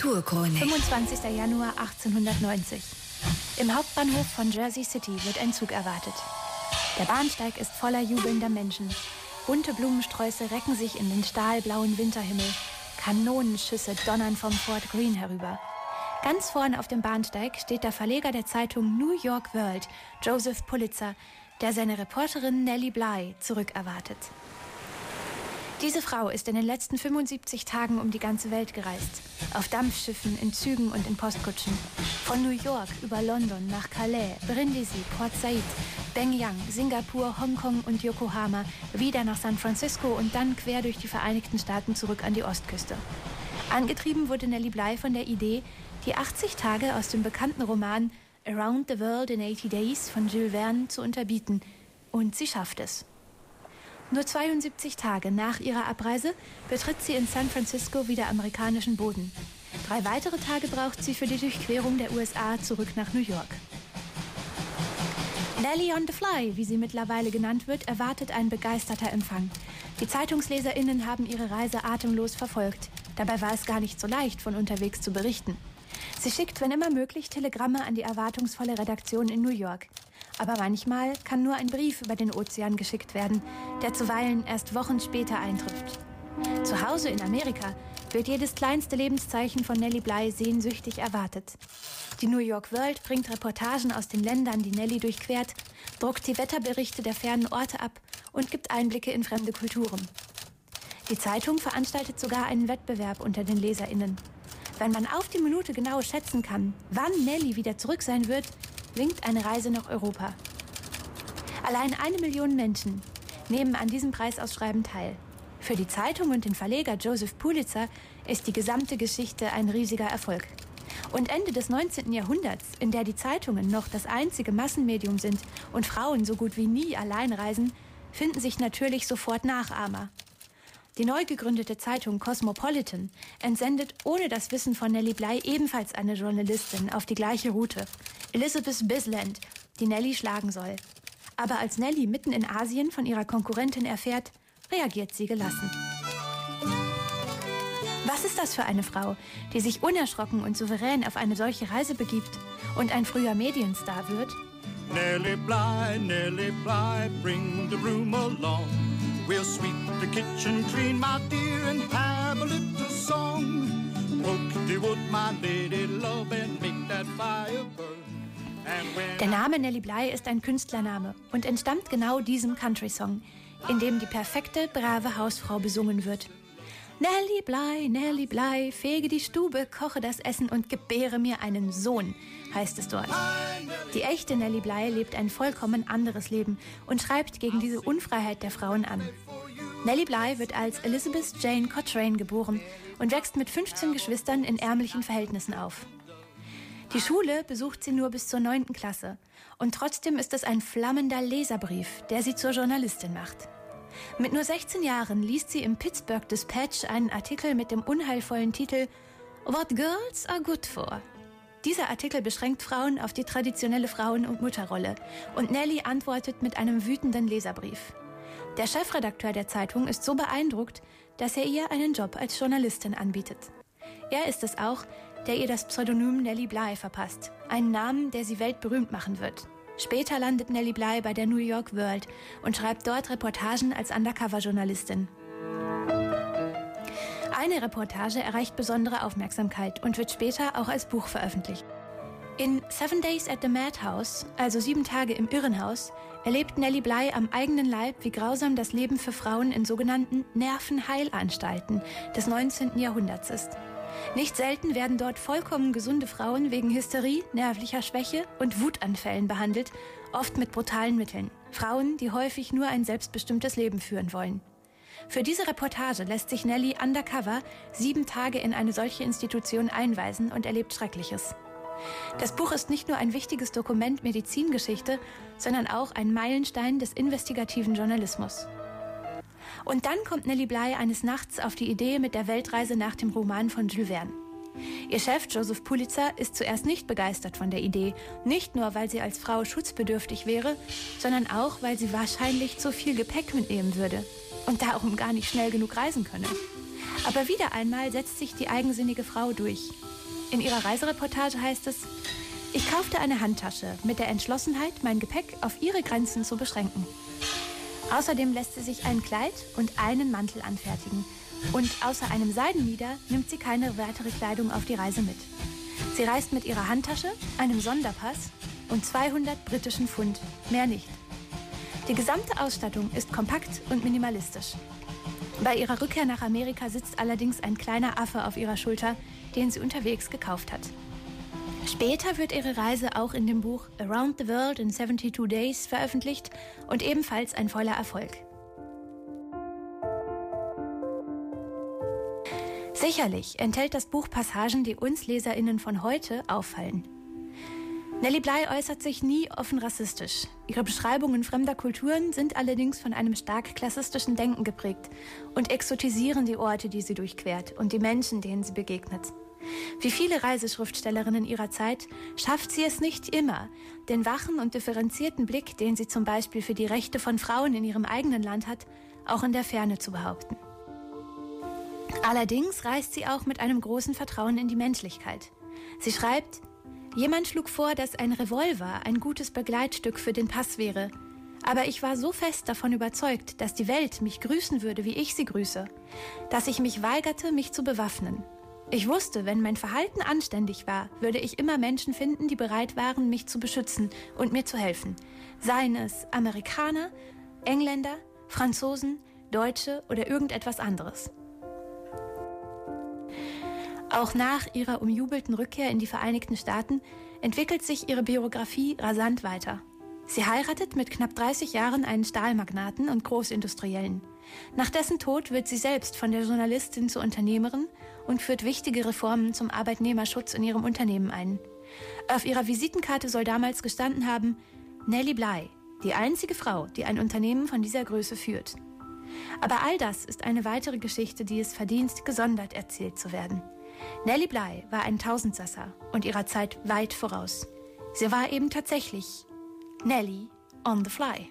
Kulturchronik. 25. Januar 1890. Im Hauptbahnhof von Jersey City wird ein Zug erwartet. Der Bahnsteig ist voller jubelnder Menschen. Bunte Blumensträuße recken sich in den stahlblauen Winterhimmel. Kanonenschüsse donnern vom Fort Greene herüber. Ganz vorne auf dem Bahnsteig steht der Verleger der Zeitung New York World, Joseph Pulitzer, der seine Reporterin Nellie Bly zurückerwartet. Diese Frau ist in den letzten 75 Tagen um die ganze Welt gereist. Auf Dampfschiffen, in Zügen und in Postkutschen. Von New York über London nach Calais, Brindisi, Port Said, Bengyang, Singapur, Hongkong und Yokohama, wieder nach San Francisco und dann quer durch die Vereinigten Staaten zurück an die Ostküste. Angetrieben wurde Nellie Bly von der Idee, die 80 Tage aus dem bekannten Roman Around the World in 80 Days von Jules Verne zu unterbieten. Und sie schafft es. Nur 72 Tage nach ihrer Abreise betritt sie in San Francisco wieder amerikanischen Boden. Drei weitere Tage braucht sie für die Durchquerung der USA zurück nach New York. Nellie on the Fly, wie sie mittlerweile genannt wird, erwartet ein begeisterter Empfang. Die ZeitungsleserInnen haben ihre Reise atemlos verfolgt. Dabei war es gar nicht so leicht, von unterwegs zu berichten. Sie schickt, wenn immer möglich, Telegramme an die erwartungsvolle Redaktion in New York. Aber manchmal kann nur ein Brief über den Ozean geschickt werden, der zuweilen erst Wochen später eintrifft. Zu Hause in Amerika wird jedes kleinste Lebenszeichen von Nellie Bly sehnsüchtig erwartet. Die New York World bringt Reportagen aus den Ländern, die Nellie durchquert, druckt die Wetterberichte der fernen Orte ab und gibt Einblicke in fremde Kulturen. Die Zeitung veranstaltet sogar einen Wettbewerb unter den LeserInnen. Wenn man auf die Minute genau schätzen kann, wann Nellie wieder zurück sein wird, winkt eine Reise nach Europa. Allein eine Million Menschen nehmen an diesem Preisausschreiben teil. Für die Zeitung und den Verleger Joseph Pulitzer ist die gesamte Geschichte ein riesiger Erfolg. Und Ende des 19. Jahrhunderts, in der die Zeitungen noch das einzige Massenmedium sind und Frauen so gut wie nie allein reisen, finden sich natürlich sofort Nachahmer. Die neu gegründete Zeitung Cosmopolitan entsendet ohne das Wissen von Nellie Bly ebenfalls eine Journalistin auf die gleiche Route, Elizabeth Bisland, die Nellie schlagen soll. Aber als Nellie mitten in Asien von ihrer Konkurrentin erfährt, reagiert sie gelassen. Was ist das für eine Frau, die sich unerschrocken und souverän auf eine solche Reise begibt und ein früher Medienstar wird? Nellie Bly, Nellie Bly, bring the room along. We'll sweep the kitchen clean, my dear, and have a little song. Poke the wood, my lady love, and make that fire burn. Der Name Nellie Bly ist ein Künstlername und entstammt genau diesem Country-Song, in dem die perfekte, brave Hausfrau besungen wird. Nellie Bly, Nellie Bly, fege die Stube, koche das Essen und gebäre mir einen Sohn, heißt es dort. Die echte Nellie Bly lebt ein vollkommen anderes Leben und schreibt gegen diese Unfreiheit der Frauen an. Nellie Bly wird als Elizabeth Jane Cochrane geboren und wächst mit 15 Geschwistern in ärmlichen Verhältnissen auf. Die Schule besucht sie nur bis zur 9. Klasse und trotzdem ist es ein flammender Leserbrief, der sie zur Journalistin macht. Mit nur 16 Jahren liest sie im Pittsburgh Dispatch einen Artikel mit dem unheilvollen Titel What Girls Are Good For. Dieser Artikel beschränkt Frauen auf die traditionelle Frauen- und Mutterrolle und Nellie antwortet mit einem wütenden Leserbrief. Der Chefredakteur der Zeitung ist so beeindruckt, dass er ihr einen Job als Journalistin anbietet. Er ist es auch, der ihr das Pseudonym Nellie Bly verpasst, einen Namen, der sie weltberühmt machen wird. Später landet Nellie Bly bei der New York World und schreibt dort Reportagen als Undercover-Journalistin. Eine Reportage erreicht besondere Aufmerksamkeit und wird später auch als Buch veröffentlicht. In Seven Days at the Madhouse, also sieben Tage im Irrenhaus, erlebt Nellie Bly am eigenen Leib, wie grausam das Leben für Frauen in sogenannten Nervenheilanstalten des 19. Jahrhunderts ist. Nicht selten werden dort vollkommen gesunde Frauen wegen Hysterie, nervlicher Schwäche und Wutanfällen behandelt, oft mit brutalen Mitteln. Frauen, die häufig nur ein selbstbestimmtes Leben führen wollen. Für diese Reportage lässt sich Nellie undercover sieben Tage in eine solche Institution einweisen und erlebt Schreckliches. Das Buch ist nicht nur ein wichtiges Dokument Medizingeschichte, sondern auch ein Meilenstein des investigativen Journalismus. Und dann kommt Nellie Bly eines Nachts auf die Idee mit der Weltreise nach dem Roman von Jules Verne. Ihr Chef Joseph Pulitzer ist zuerst nicht begeistert von der Idee, nicht nur weil sie als Frau schutzbedürftig wäre, sondern auch weil sie wahrscheinlich zu viel Gepäck mitnehmen würde und darum gar nicht schnell genug reisen könne. Aber wieder einmal setzt sich die eigensinnige Frau durch. In ihrer Reisereportage heißt es, ich kaufte eine Handtasche mit der Entschlossenheit, mein Gepäck auf ihre Grenzen zu beschränken. Außerdem lässt sie sich ein Kleid und einen Mantel anfertigen. Und außer einem Seidenmieder nimmt sie keine weitere Kleidung auf die Reise mit. Sie reist mit ihrer Handtasche, einem Sonderpass und 200 britischen Pfund, mehr nicht. Die gesamte Ausstattung ist kompakt und minimalistisch. Bei ihrer Rückkehr nach Amerika sitzt allerdings ein kleiner Affe auf ihrer Schulter, den sie unterwegs gekauft hat. Später wird ihre Reise auch in dem Buch Around the World in 72 Days veröffentlicht und ebenfalls ein voller Erfolg. Sicherlich enthält das Buch Passagen, die uns Leserinnen von heute auffallen. Nellie Bly äußert sich nie offen rassistisch. Ihre Beschreibungen fremder Kulturen sind allerdings von einem stark klassistischen Denken geprägt und exotisieren die Orte, die sie durchquert und die Menschen, denen sie begegnet. Wie viele Reiseschriftstellerinnen ihrer Zeit schafft sie es nicht immer, den wachen und differenzierten Blick, den sie zum Beispiel für die Rechte von Frauen in ihrem eigenen Land hat, auch in der Ferne zu behaupten. Allerdings reist sie auch mit einem großen Vertrauen in die Menschlichkeit. Sie schreibt, Jemand schlug vor, dass ein Revolver ein gutes Begleitstück für den Pass wäre. Aber ich war so fest davon überzeugt, dass die Welt mich grüßen würde, wie ich sie grüße, dass ich mich weigerte, mich zu bewaffnen. Ich wusste, wenn mein Verhalten anständig war, würde ich immer Menschen finden, die bereit waren, mich zu beschützen und mir zu helfen. Seien es Amerikaner, Engländer, Franzosen, Deutsche oder irgendetwas anderes. Auch nach ihrer umjubelten Rückkehr in die Vereinigten Staaten entwickelt sich ihre Biografie rasant weiter. Sie heiratet mit knapp 30 Jahren einen Stahlmagnaten und Großindustriellen. Nach dessen Tod wird sie selbst von der Journalistin zur Unternehmerin und führt wichtige Reformen zum Arbeitnehmerschutz in ihrem Unternehmen ein. Auf ihrer Visitenkarte soll damals gestanden haben, Nellie Bly, die einzige Frau, die ein Unternehmen von dieser Größe führt. Aber all das ist eine weitere Geschichte, die es verdient, gesondert erzählt zu werden. Nellie Bly war ein Tausendsasser und ihrer Zeit weit voraus. Sie war eben tatsächlich Nellie on the fly